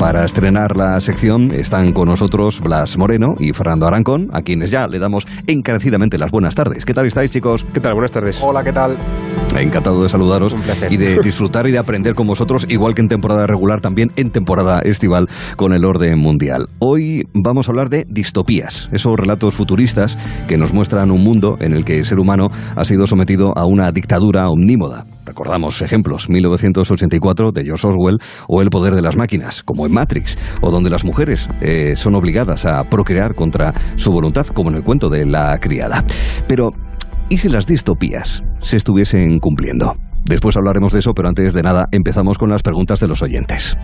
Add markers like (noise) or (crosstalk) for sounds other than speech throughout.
Para estrenar la sección están con nosotros Blas Moreno y Fernando Arancón, a quienes ya le damos encarecidamente las buenas tardes. ¿Qué tal estáis, chicos? ¿Qué tal? Buenas tardes. Hola, ¿qué tal? Encantado de saludaros Un placer. y de disfrutar y de aprender con vosotros, igual que en temporada regular, también en temporada estival con el orden mundial. Hoy vamos a hablar de distopías, esos relatos futuristas que nos muestran un mundo en el que el ser humano ha sido sometido a una dictadura omnímoda. Recordamos ejemplos, 1984 de George Orwell o El poder de las máquinas, como en Matrix, o donde las mujeres eh, son obligadas a procrear contra su voluntad, como en el cuento de la criada. Pero, ¿y si las distopías se estuviesen cumpliendo? Después hablaremos de eso, pero antes de nada empezamos con las preguntas de los oyentes.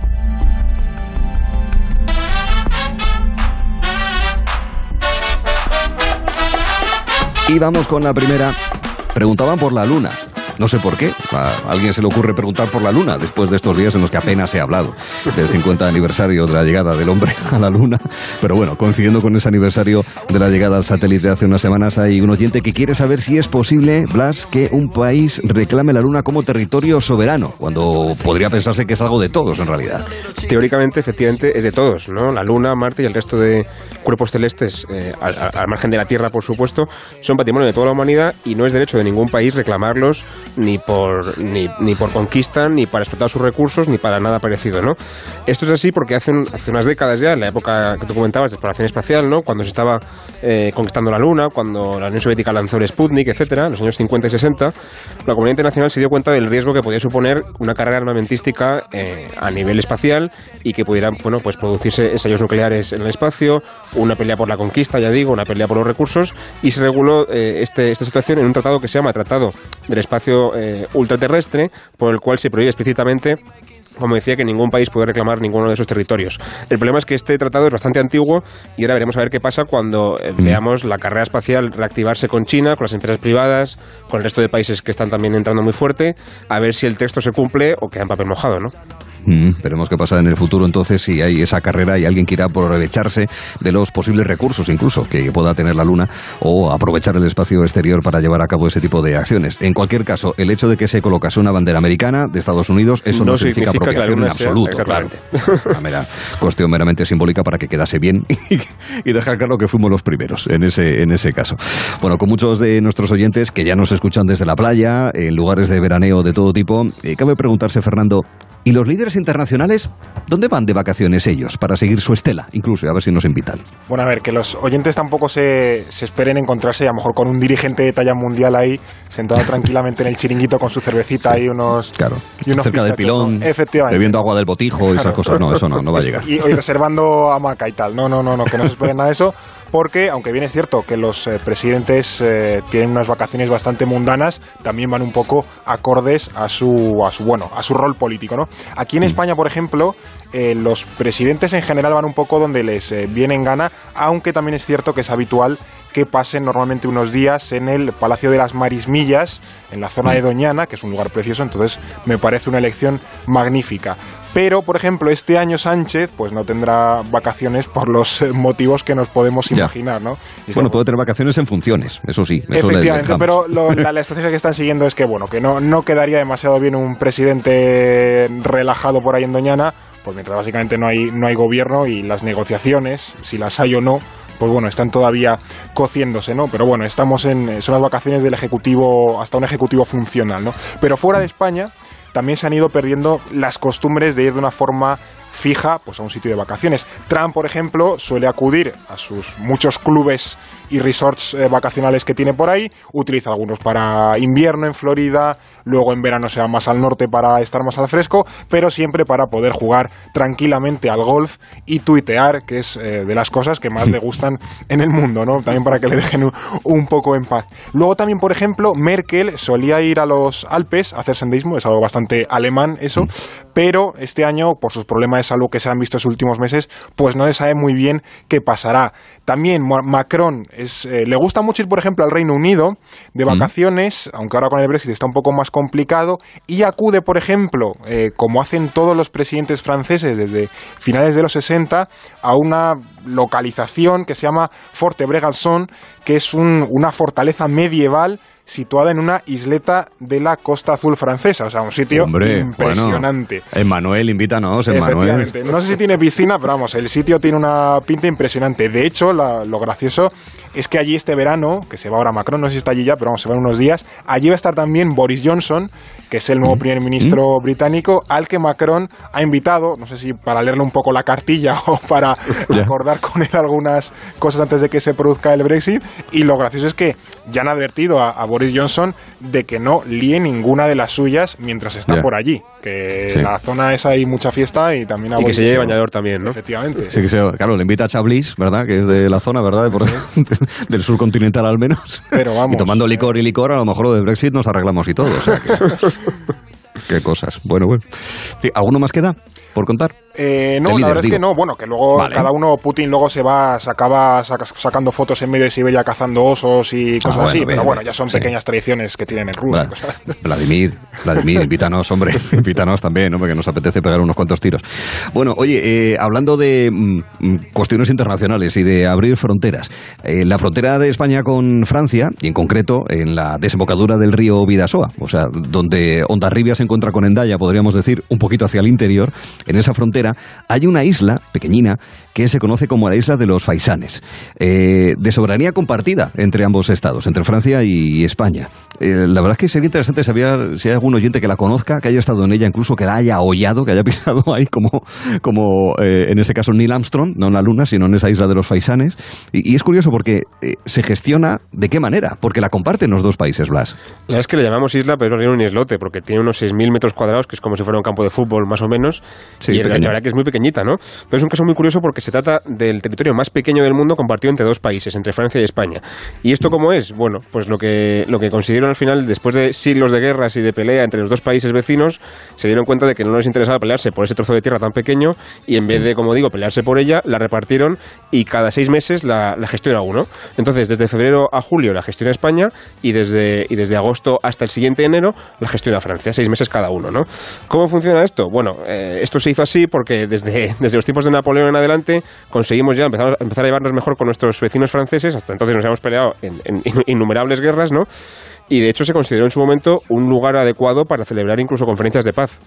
Y vamos con la primera. Preguntaban por la luna. No sé por qué. A alguien se le ocurre preguntar por la luna después de estos días en los que apenas ha hablado del 50 aniversario de la llegada del hombre (laughs) a la luna. Pero bueno, coincidiendo con ese aniversario de la llegada al satélite hace unas semanas, hay un oyente que quiere saber si es posible, Blas, que un país reclame la luna como territorio soberano, cuando podría pensarse que es algo de todos en realidad. Teóricamente, efectivamente, es de todos, ¿no? La Luna, Marte y el resto de cuerpos celestes, eh, al margen de la Tierra, por supuesto, son patrimonio de toda la humanidad y no es derecho de ningún país reclamarlos ni por, ni, ni por conquista, ni para explotar sus recursos, ni para nada parecido, ¿no? Esto es así porque hace, hace unas décadas ya, en la época que tú comentabas de exploración espacial, ¿no? Cuando se estaba eh, conquistando la Luna, cuando la Unión Soviética lanzó el Sputnik, etcétera, en los años 50 y 60, la comunidad internacional se dio cuenta del riesgo que podía suponer una carrera armamentística eh, a nivel espacial y que pudieran bueno, pues producirse ensayos nucleares en el espacio, una pelea por la conquista, ya digo, una pelea por los recursos, y se reguló eh, este, esta situación en un tratado que se llama Tratado del Espacio eh, Ultraterrestre, por el cual se prohíbe explícitamente como decía, que ningún país puede reclamar ninguno de esos territorios. El problema es que este tratado es bastante antiguo y ahora veremos a ver qué pasa cuando eh, veamos la carrera espacial reactivarse con China, con las empresas privadas, con el resto de países que están también entrando muy fuerte, a ver si el texto se cumple o queda en papel mojado, ¿no? Mm, veremos qué pasa en el futuro entonces si hay esa carrera y alguien quiera aprovecharse de los posibles recursos incluso que pueda tener la Luna o aprovechar el espacio exterior para llevar a cabo ese tipo de acciones. En cualquier caso, el hecho de que se colocase una bandera americana de Estados Unidos, eso no, No significa, apropiación en absoluto, claro. (laughs) Una mera cuestión meramente simbólica para que quedase bien (laughs) y, y dejar claro que fuimos los primeros en ese, en ese caso. Bueno, con muchos de nuestros oyentes que ya nos escuchan desde la playa, en lugares de veraneo de todo tipo, eh, cabe preguntarse, Fernando, ¿y los líderes internacionales dónde van de vacaciones ellos para seguir su estela? Incluso, a ver si nos invitan. Bueno, a ver, que los oyentes tampoco se, se esperen encontrarse a lo mejor con un dirigente de talla mundial ahí, sentado (laughs) tranquilamente en el chiringuito con su cervecita y unos... Claro, Y unos cerca del pilón, ¿no? Efectivamente. bebiendo agua del botijo y esas Claro. cosas. No, eso no, no va a llegar. Y, y reservando hamaca y tal. No, no, no, no, que no se esperen nada de eso. (laughs) Porque, aunque bien es cierto que los eh, presidentes eh, tienen unas vacaciones bastante mundanas, también van un poco acordes a su, a su, bueno, a su rol político, ¿no? Aquí en España, por ejemplo, eh, los presidentes en general van un poco donde les viene en gana, aunque también es cierto que es habitual que pasen normalmente unos días en el Palacio de las Marismillas, en la zona de Doñana, que es un lugar precioso, entonces me parece una elección magnífica. Pero, por ejemplo, este año Sánchez pues no tendrá vacaciones por los eh, motivos que nos podemos imaginar, ¿no? Y Bueno, puede tener vacaciones en funciones, eso sí. Eso Efectivamente, pero lo- la, la estrategia que están siguiendo es que, bueno, que no, no quedaría demasiado bien un presidente relajado por ahí en Doñana, pues mientras básicamente no hay, no hay gobierno y las negociaciones, si las hay o no, pues bueno, están todavía cociéndose, ¿no? Pero bueno, estamos en, son las vacaciones del Ejecutivo, hasta un Ejecutivo funcional, ¿no? Pero fuera de España también se han ido perdiendo las costumbres de ir de una forma fija pues a un sitio de vacaciones. Trump, por ejemplo, suele acudir a sus muchos clubes y resorts eh, vacacionales que tiene por ahí, utiliza algunos para invierno en Florida, luego en verano se va más al norte para estar más al fresco, pero siempre para poder jugar tranquilamente al golf y tuitear, que es eh, de las cosas que más le (laughs) gustan en el mundo, ¿no? También para que le dejen un, un poco en paz. Luego también, por ejemplo, Merkel solía ir a los Alpes a hacer senderismo, es algo bastante alemán eso, pero este año, por sus problemas de salud que se han visto en los últimos meses, pues no se sabe muy bien qué pasará. También Ma- Macron es, eh, le gusta mucho ir, por ejemplo, al Reino Unido de vacaciones, aunque ahora con el Brexit está un poco más complicado, y acude, por ejemplo, eh, como hacen todos los presidentes franceses desde finales de los 60, a una localización que se llama Forte Bregançon, que es un- una fortaleza medieval situada en una isleta de la costa azul francesa, o sea, un sitio impresionante. Emmanuel, invítanos, Emmanuel. No sé si tiene piscina, pero vamos, el sitio tiene una pinta impresionante. De hecho, lo gracioso es que allí este verano, que se va ahora Macron, no sé si está allí ya, pero vamos, se van unos días, allí va a estar también Boris Johnson, que es el nuevo mm. primer ministro mm. británico, al que Macron ha invitado, no sé si para leerle un poco la cartilla (laughs) o para recordar con él algunas cosas antes de que se produzca el Brexit. Y lo gracioso es que ya han advertido a, Boris Johnson de que no líe ninguna de las suyas mientras está por allí. Que la zona esa hay mucha fiesta y también a Y que se lleve bañador también, ¿no? Efectivamente. Sí, que claro, le invita a Chablis, ¿verdad? Que es de la zona, ¿verdad? (laughs) del sur continental al menos. Pero (laughs) vamos. Y tomando licor y licor, a lo mejor lo de Brexit nos arreglamos y todo. O sea (laughs) Qué cosas. Bueno, bueno. ¿Alguno más queda por contar? Eh, no, la verdad es que no. Bueno, que luego cada uno, Putin luego se va, se acaba sacando fotos en medio de Siberia cazando osos y ah, cosas así. pero bueno, ya son pequeñas tradiciones que tienen en Rusia. (laughs) Vladimir, Vladimir, invítanos, hombre. (laughs) invítanos también, hombre, que nos apetece pegar unos cuantos tiros. Bueno, oye, eh, hablando de mm, mm, cuestiones internacionales y de abrir fronteras. Eh, la frontera de España con Francia, y en concreto en la desembocadura del río Vidasoa, o sea, donde Ondarribia se encuentra con Endaya, podríamos decir, un poquito hacia el interior, en esa frontera hay una isla pequeñina que se conoce como la isla de los Faisanes, eh, de soberanía compartida entre ambos estados, entre Francia y España. Eh, la verdad es que sería interesante saber si hay algún oyente que la conozca, que haya estado en ella, incluso que la haya hollado, que haya (laughs) pisado ahí como, como eh, en este caso Neil Armstrong, no en la Luna, sino en esa isla de los Faisanes. Y, es curioso porque se gestiona de qué manera, porque la comparten los dos países, Blas. La verdad es que le llamamos isla, pero no es un islote, porque tiene unos 6.000 metros cuadrados, que es como si fuera un campo de fútbol más o menos, y la verdad que es muy pequeñita, ¿no? Pero es un caso muy curioso porque se trata del territorio más pequeño del mundo compartido entre dos países, entre Francia y España. ¿Y esto cómo es? Bueno, pues lo que, lo que consiguieron al final, después de siglos de guerras y de pelea entre los dos países vecinos, se dieron cuenta de que no les interesaba pelearse por ese trozo de tierra tan pequeño y en vez de, como digo, pelearse por ella, la repartieron y cada seis meses la, la gestiona uno. Entonces, desde febrero a julio la gestiona España y desde, y desde agosto hasta el siguiente enero la gestiona Francia, seis meses cada uno, ¿no? ¿Cómo funciona esto? Bueno, eh, esto se hizo así porque desde, desde los tiempos de Napoleón en adelante conseguimos ya empezar, empezar a llevarnos mejor con nuestros vecinos franceses. Hasta entonces nos habíamos peleado en, en (laughs) innumerables guerras, ¿no? Y de hecho se consideró en su momento un lugar adecuado para celebrar incluso conferencias de paz.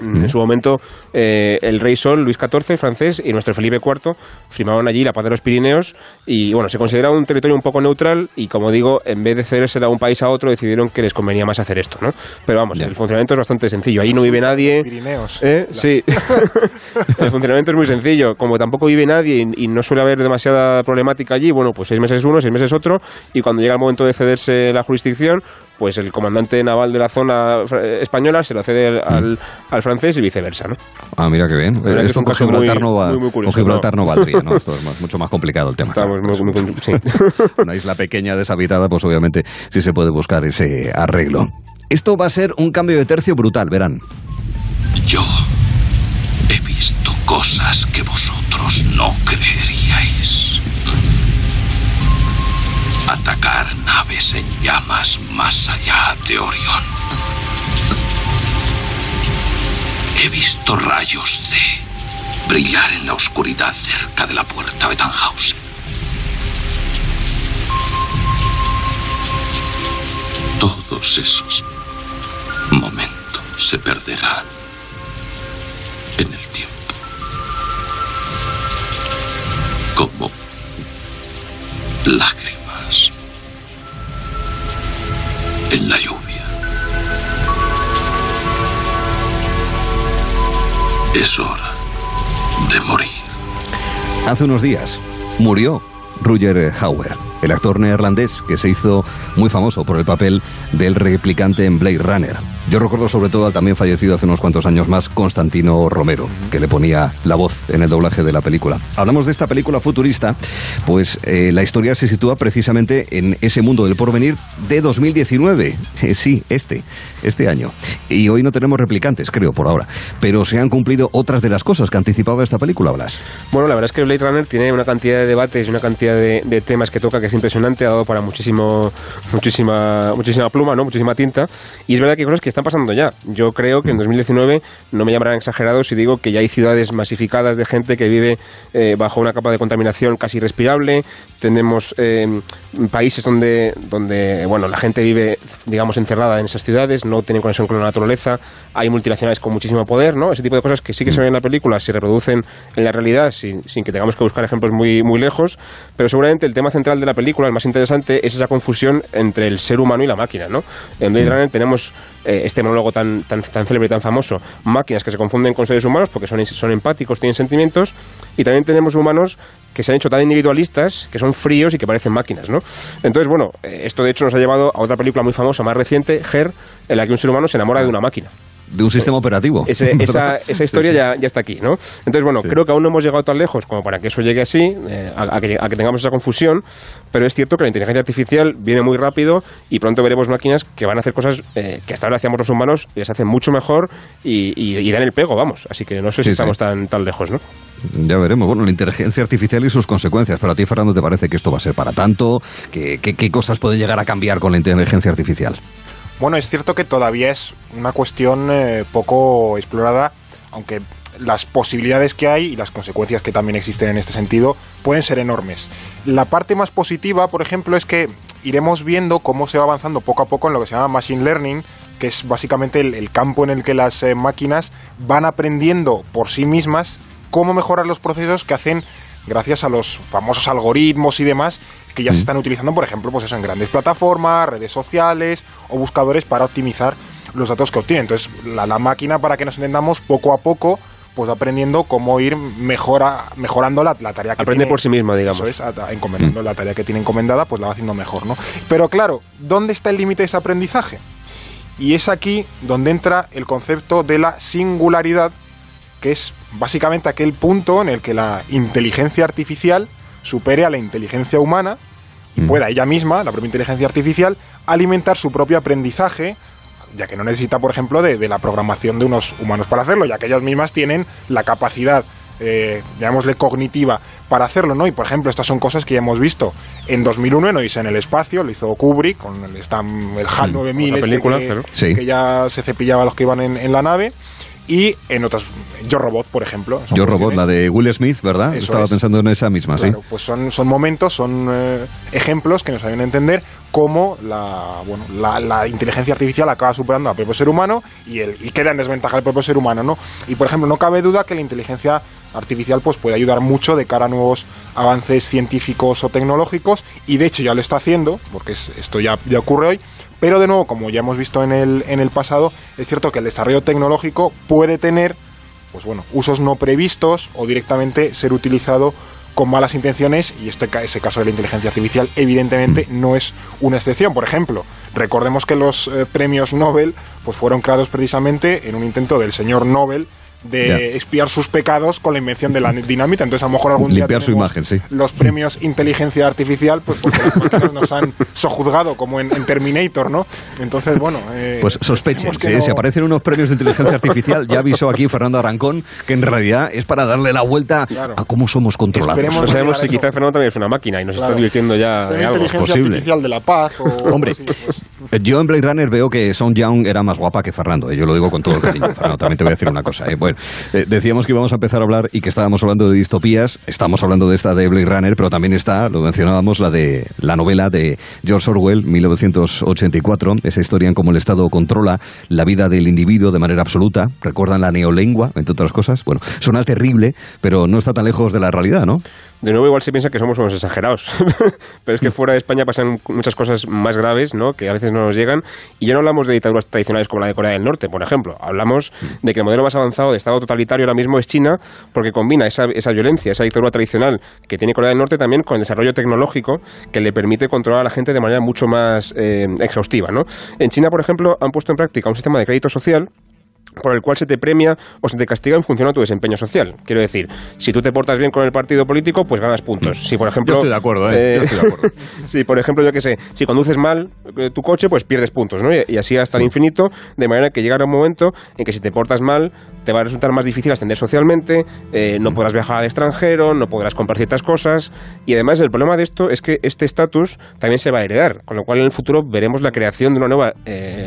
En su momento, eh, el rey Sol, Luis XIV, francés, y nuestro Felipe IV firmaron allí la paz de los Pirineos y, bueno, se considera un territorio un poco neutral y, como digo, en vez de cedérsela a un país a otro, decidieron que les convenía más hacer esto, ¿no? Pero vamos, el funcionamiento es bastante sencillo. Ahí no vive nadie. Pirineos. ¿Eh? Sí. (laughs) el funcionamiento es muy sencillo. Como tampoco vive nadie y, no suele haber demasiada problemática allí, bueno, pues seis meses uno, seis meses otro, y cuando llega el momento de cederse la jurisdicción, pues el comandante naval de la zona española se lo cede al, al francés y viceversa, ¿no? Ah, mira qué bien. Esto con Gibraltar, no, va, Gibraltar no. valdría, ¿no? Esto es (laughs) mucho más complicado el tema. (laughs) Una isla pequeña, deshabitada, pues obviamente sí se puede buscar ese arreglo. Esto va a ser un cambio de tercio brutal, verán. Yo he visto cosas que vosotros no creeríais atacar naves en llamas más allá de Orión. He visto rayos de brillar en la oscuridad cerca de la puerta de Tannhausen. Todos esos momentos se perderán en el tiempo. Como lágrimas en la lluvia. Es hora de morir. Hace unos días murió Roger Hauer, el actor neerlandés que se hizo muy famoso por el papel del replicante en Blade Runner. Yo recuerdo sobre todo al también fallecido hace unos cuantos años más Constantino Romero, que le ponía la voz en el doblaje de la película. Hablamos de esta película futurista, pues eh, la historia se sitúa precisamente en ese mundo del porvenir de 2019. Eh, sí, este, este año. Y hoy no tenemos replicantes, creo, por ahora. Pero se han cumplido otras de las cosas que anticipaba esta película, Blas. Bueno, la verdad es que Blade Runner tiene una cantidad de debates y una cantidad de, temas que toca que es impresionante, ha dado para muchísimo, muchísima, muchísima pluma, ¿no? muchísima tinta. Y es verdad que hay cosas que están pasando ya. Yo creo que en 2019 no me llamarán exagerado si digo que ya hay ciudades masificadas de gente que vive eh, bajo una capa de contaminación casi irrespirable. Tenemos eh, países donde, donde bueno, la gente vive, digamos, encerrada en esas ciudades, no tienen conexión con la naturaleza. Hay multinacionales con muchísimo poder, ¿no? Ese tipo de cosas que sí que se ven en la película se reproducen en la realidad sin, sin que tengamos que buscar ejemplos muy, muy lejos. Pero seguramente el tema central de la película, el más interesante, es esa confusión entre el ser humano y la máquina, ¿no? En Blade Runner tenemos eh, este monólogo tan, tan, tan célebre y tan famoso, máquinas que se confunden con seres humanos porque son, son empáticos, tienen sentimientos, y también tenemos humanos que se han hecho tan individualistas, que son fríos y que parecen máquinas, ¿no? Entonces, bueno, eh, esto de hecho nos ha llevado a otra película muy famosa, más reciente, Her, en la que un ser humano se enamora de una máquina de un sistema operativo. (laughs) esa, esa, historia Ya, ya, está aquí, ¿no? Entonces, bueno, creo que aún no hemos llegado tan lejos como para que eso llegue así, eh, a, que, a, que, tengamos esa confusión, pero es cierto que la inteligencia artificial viene muy rápido y pronto veremos máquinas que van a hacer cosas eh, que hasta ahora hacíamos los humanos y las hacen mucho mejor y, y, dan el pego, vamos. Así que no sé si estamos tan, tan lejos, ¿no? Ya veremos. Bueno, la inteligencia artificial y sus consecuencias. Pero a ti, Fernando, ¿te parece que esto va a ser para tanto? ¿Qué, qué, qué cosas pueden llegar a cambiar con la inteligencia artificial? Bueno, es cierto que todavía es una cuestión eh, poco explorada, aunque las posibilidades que hay y las consecuencias que también existen en este sentido pueden ser enormes. La parte más positiva, por ejemplo, es que iremos viendo cómo se va avanzando poco a poco en lo que se llama Machine Learning, que es básicamente el, campo en el que las eh, máquinas van aprendiendo por sí mismas cómo mejorar los procesos que hacen gracias a los famosos algoritmos y demás que ya se están utilizando, por ejemplo, pues eso, en grandes plataformas, redes sociales o buscadores para optimizar los datos que obtienen. Entonces, la, máquina, para que nos entendamos, poco a poco pues aprendiendo cómo ir mejora, mejorando la, tarea que Aprende por sí misma, digamos. Eso es, encomendando la tarea que tiene encomendada, pues la va haciendo mejor, ¿no? Pero claro, ¿dónde está el límite de ese aprendizaje? Y es aquí donde entra el concepto de la singularidad, que es básicamente aquel punto en el que la inteligencia artificial supere a la inteligencia humana y mm. pueda ella misma, la propia inteligencia artificial, alimentar su propio aprendizaje, ya que no necesita, por ejemplo, de, la programación de unos humanos para hacerlo, ya que ellas mismas tienen la capacidad, eh, llamémosle cognitiva, para hacerlo, ¿no? Y, por ejemplo, estas son cosas que ya hemos visto en 2001 en Odisea en el espacio, lo hizo Kubrick, con el, el HAL 9000, mm. este película, que, ya se cepillaba a los que iban en la nave, y en otras Yo Robot, por ejemplo. Yo Robot, la de Will Smith, ¿verdad? Estaba pensando en esa misma, claro, Pues son, son momentos, son eh, ejemplos que nos ayudan a entender cómo la, bueno, la, inteligencia artificial acaba superando al propio ser humano y, el, y queda en desventaja al propio ser humano, ¿no? Y por ejemplo, no cabe duda que la inteligencia artificial pues puede ayudar mucho de cara a nuevos avances científicos o tecnológicos y de hecho ya lo está haciendo, porque esto ya, ocurre hoy, pero de nuevo, como ya hemos visto en el, en el pasado, es cierto que el desarrollo tecnológico puede tener pues bueno, usos no previstos o directamente ser utilizado con malas intenciones y este ese caso de la inteligencia artificial evidentemente no es una excepción. Por ejemplo, recordemos que los eh, premios Nobel pues fueron creados precisamente en un intento del señor Nobel de espiar sus pecados con la invención de la dinamita. Entonces, a lo mejor algún día su imagen, sí. los premios (laughs) inteligencia artificial, pues porque las máquinas nos han sojuzgado, como en, Terminator, ¿no? Entonces, bueno. Eh, pues sospechen, que, si aparecen unos premios de inteligencia artificial, ya avisó aquí Fernando Arancón que en realidad es para darle la vuelta a cómo somos controlados. no sabemos si quizás Fernando también es una máquina y nos está divirtiendo ya de algo. inteligencia artificial de la paz. (laughs) Hombre, pues. yo en Blade Runner veo que Song Young era más guapa que Fernando. Eh, yo lo digo con todo el cariño. Fernando, también te voy a decir una cosa. Eh. Bueno, eh, decíamos que íbamos a empezar a hablar y que estábamos hablando de distopías. Estamos hablando de esta de Blade Runner, pero también está, lo mencionábamos, la de la novela de George Orwell, 1984. Esa historia en cómo el Estado controla la vida del individuo de manera absoluta. Recuerdan la neolengua, entre otras cosas. Bueno, suena terrible, pero no está tan lejos de la realidad, ¿no? De nuevo igual se piensa que somos unos exagerados, (laughs) pero es que fuera de España pasan muchas cosas más graves, ¿no? que a veces no nos llegan, y ya no hablamos de dictaduras tradicionales como la de Corea del Norte, por ejemplo, hablamos de que el modelo más avanzado de Estado totalitario ahora mismo es China, porque combina esa, esa violencia, esa dictadura tradicional que tiene Corea del Norte también con el desarrollo tecnológico que le permite controlar a la gente de manera mucho más eh, exhaustiva. ¿no? En China, por ejemplo, han puesto en práctica un sistema de crédito social por el cual se te premia o se te castiga en función a tu desempeño social. Quiero decir, si tú te portas bien con el partido político, pues ganas puntos. Si por ejemplo, yo estoy de acuerdo, ¿eh? yo estoy de acuerdo. (laughs) si por ejemplo, yo qué sé, si conduces mal eh, tu coche, pues pierdes puntos, ¿no? Y, así hasta el infinito, de manera que llegará un momento en que si te portas mal, te va a resultar más difícil ascender socialmente, eh, no podrás viajar al extranjero, no podrás comprar ciertas cosas, y además el problema de esto es que este estatus también se va a heredar, con lo cual en el futuro veremos la creación de una nueva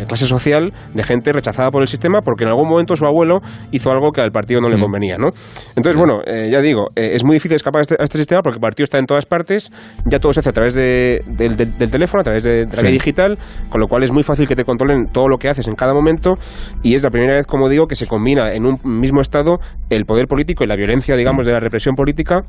clase social de gente rechazada por el sistema porque en algún momento su abuelo hizo algo que al partido no le mm. convenía, ¿no? Entonces, bueno, eh, ya digo, eh, es muy difícil escapar a este, este, sistema porque el partido está en todas partes, ya todo se hace a través de, del, teléfono, a través de, la red digital, con lo cual es muy fácil que te controlen todo lo que haces en cada momento y es la primera vez, como digo, que se combina en un mismo estado el poder político y la violencia, digamos, de la represión política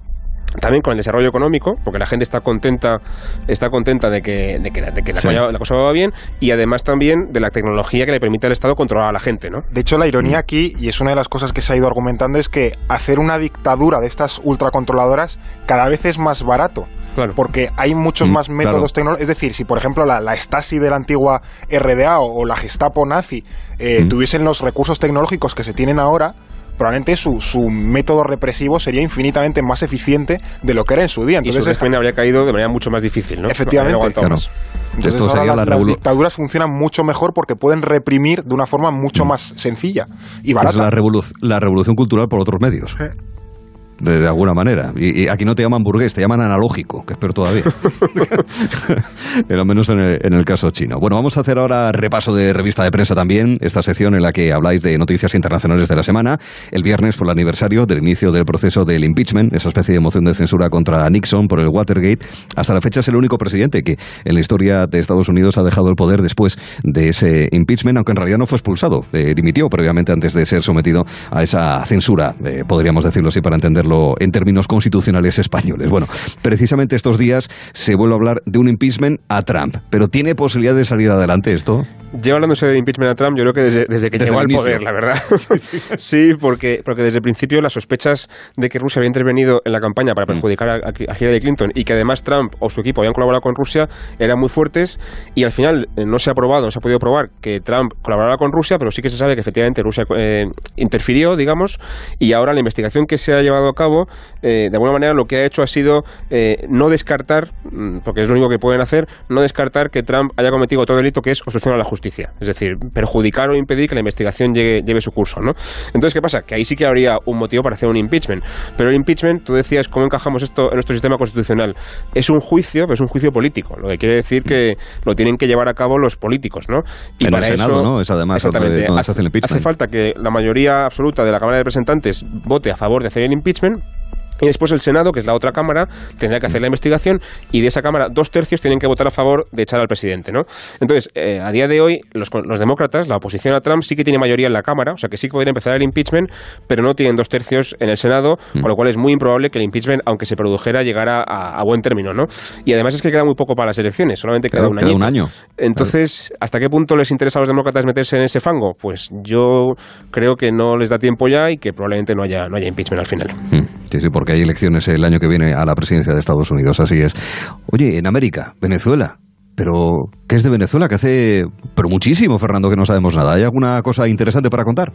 también con el desarrollo económico, porque la gente está contenta, está contenta de que, de que, la, cosa va bien, y además también de la tecnología que le permite al Estado controlar a la gente, ¿no? De hecho, la ironía mm. aquí, y es una de las cosas que se ha ido argumentando, es que hacer una dictadura de estas ultracontroladoras cada vez es más barato. Porque hay muchos mm, más métodos tecnológicos. Es decir, si por ejemplo la, la Stasi de la antigua RDA o, la Gestapo nazi eh, mm. tuviesen los recursos tecnológicos que se tienen ahora, probablemente su, su método represivo sería infinitamente más eficiente de lo que era en su día. Entonces, y su habría caído de manera mucho más difícil, ¿no? Efectivamente. Entonces las, dictaduras funcionan mucho mejor porque pueden reprimir de una forma mucho mm. más sencilla y barata. Es la, la revolución cultural por otros medios. Eh de, alguna manera. Y, aquí no te llaman burgués, te llaman analógico, que es peor todavía. (laughs) (laughs) Al menos en el, en el, caso chino. Bueno, vamos a hacer ahora repaso de revista de prensa también, esta sección en la que habláis de noticias internacionales de la semana. El viernes fue el aniversario del inicio del proceso del impeachment, esa especie de moción de censura contra Nixon por el Watergate. Hasta la fecha es el único presidente que en la historia de Estados Unidos ha dejado el poder después de ese impeachment, aunque en realidad no fue expulsado, eh, dimitió previamente antes de ser sometido a esa censura, eh, podríamos decirlo así para entenderlo en términos constitucionales españoles. Bueno, precisamente estos días se vuelve a hablar de un impeachment a Trump, pero ¿tiene posibilidad de salir adelante esto? Lleva hablándose de impeachment a Trump, yo creo que desde, que llegó al poder, la verdad. (laughs) sí, porque, porque desde el principio las sospechas de que Rusia había intervenido en la campaña para mm. perjudicar a, a, Hillary Clinton y que además Trump o su equipo habían colaborado con Rusia eran muy fuertes y al final eh, no se ha probado, no se ha podido probar que Trump colaboraba con Rusia, pero sí que se sabe que efectivamente Rusia eh, interfirió, digamos, y ahora la investigación que se ha llevado a cabo, eh, de alguna manera lo que ha hecho ha sido no descartar, mm, porque es lo único que pueden hacer, no descartar que Trump haya cometido todo delito que es obstrucción a la justicia es decir, perjudicar o impedir que la investigación llegue, lleve su curso, ¿no? Entonces, ¿qué pasa? Que ahí sí que habría un motivo para hacer un impeachment, pero el impeachment, tú decías, ¿cómo encajamos esto en nuestro sistema constitucional? Es un juicio, pero es un juicio político, lo que quiere decir que lo tienen que llevar a cabo los políticos, ¿no? Y para el Senado, ¿no? Es además exactamente, hace, hace falta que la mayoría absoluta de la Cámara de Representantes vote a favor de hacer el impeachment 身。Y después el Senado, que es la otra Cámara, tendrá que hacer la investigación y de esa Cámara dos tercios tienen que votar a favor de echar al presidente. ¿no? Entonces, eh, a día de hoy, los, demócratas, la oposición a Trump, sí que tiene mayoría en la Cámara, o sea que sí que podrían empezar el impeachment, pero no tienen dos tercios en el Senado, mm. con lo cual es muy improbable que el impeachment, aunque se produjera, llegara a, buen término. ¿no? Y además es que queda muy poco para las elecciones, solamente queda, un, un, año. Entonces, ¿hasta qué punto les interesa a los demócratas meterse en ese fango? Pues yo creo que no les da tiempo ya y que probablemente no haya, no haya impeachment al final. Mm. Sí, sí, porque hay elecciones el año que viene a la presidencia de Estados Unidos, así es. Oye, en América, Venezuela. Pero, ¿qué es de Venezuela? Que hace, pero muchísimo, Fernando, que no sabemos nada. ¿Hay alguna cosa interesante para contar?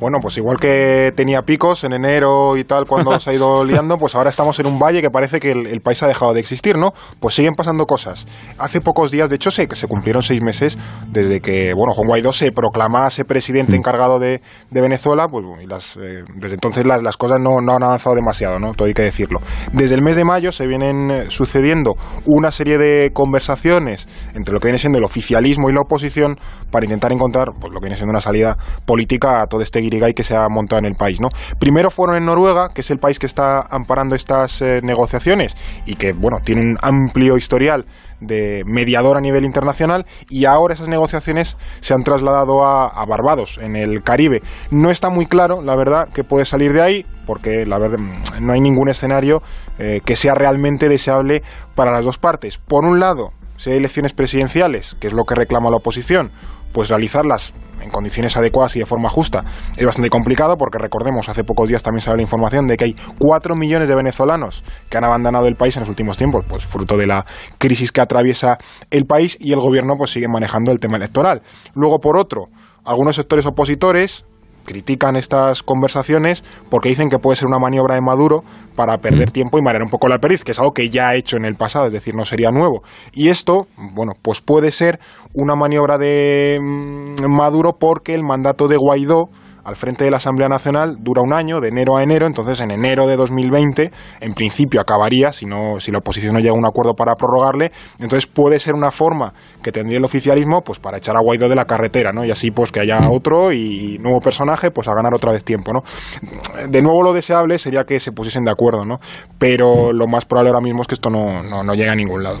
Bueno, pues igual que tenía picos en enero y tal cuando se ha ido (laughs) liando, pues ahora estamos en un valle que parece que el, país ha dejado de existir, ¿no? Pues siguen pasando cosas. Hace pocos días, de hecho, se, se cumplieron seis meses desde que, bueno, Juan Guaidó se proclamase presidente encargado de, Venezuela, pues y las, eh, desde entonces las, cosas no, no, han avanzado demasiado, ¿no? Todo hay que decirlo. Desde el mes de mayo se vienen eh, sucediendo una serie de conversaciones entre lo que viene siendo el oficialismo y la oposición para intentar encontrar pues, lo que viene siendo una salida política a todo este que se ha montado en el país. ¿no? Primero fueron en Noruega, que es el país que está amparando estas eh, negociaciones y que bueno, tiene un amplio historial de mediador a nivel internacional y ahora esas negociaciones se han trasladado a, Barbados, en el Caribe. No está muy claro, la verdad, que puede salir de ahí, porque la verdad mm, no hay ningún escenario eh, que sea realmente deseable para las dos partes. Por un lado, si hay elecciones presidenciales, que es lo que reclama la oposición, pues realizarlas en condiciones adecuadas y de forma justa es bastante complicado porque recordemos, hace pocos días también salió la información de que hay 4 millones de venezolanos que han abandonado el país en los últimos tiempos, pues fruto de la crisis que atraviesa el país y el gobierno pues sigue manejando el tema electoral. Luego, por otro, algunos sectores opositores critican estas conversaciones porque dicen que puede ser una maniobra de Maduro para perder mm. tiempo y marear un poco la perdiz, que es algo que ya ha hecho en el pasado, es decir, no sería nuevo. Y esto, bueno, pues puede ser una maniobra de mm, Maduro porque el mandato de Guaidó al frente de la Asamblea Nacional dura un año, de enero a enero, entonces en enero de 2020 en principio acabaría, si, no, si la oposición no llega a un acuerdo para prorrogarle, entonces puede ser una forma que tendría el oficialismo pues para echar a Guaidó de la carretera, ¿no? Y así pues que haya otro y nuevo personaje pues a ganar otra vez tiempo, ¿no? De nuevo lo deseable sería que se pusiesen de acuerdo, ¿no? Pero lo más probable ahora mismo es que esto no, no, no llegue a ningún lado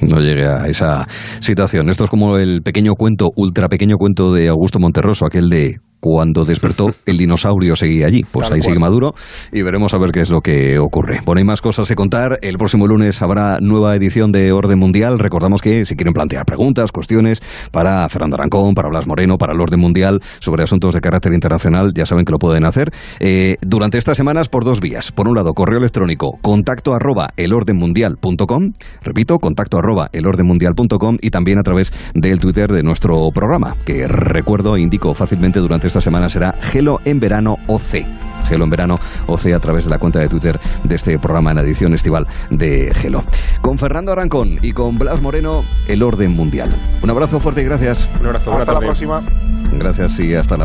no llegue a esa situación. Esto es como el pequeño cuento, ultra pequeño cuento de Augusto Monterroso, aquel de cuando despertó, (laughs) el dinosaurio seguía allí. Pues ahí sigue Maduro y veremos a ver qué es lo que ocurre. Bueno, hay más cosas que contar. El próximo lunes habrá nueva edición de Orden Mundial. Recordamos que si quieren plantear preguntas, cuestiones para Fernando Arancón, para Blas Moreno, para el Orden Mundial sobre asuntos de carácter internacional, ya saben que lo pueden hacer eh, durante estas semanas por dos vías. Por un lado, correo electrónico contacto arroba elordenmundial.com. Repito, contacto arroba elordenmundial.com y también a través del Twitter de nuestro programa, que recuerdo e indico fácilmente durante esta semana será Gelo en Verano OC. Gelo en Verano OC a través de la cuenta de Twitter de este programa en edición estival de Gelo. Con Fernando Arancón y con Blas Moreno, el orden mundial. Un abrazo fuerte y gracias. Un abrazo. Hasta la próxima. Gracias y hasta la próxima.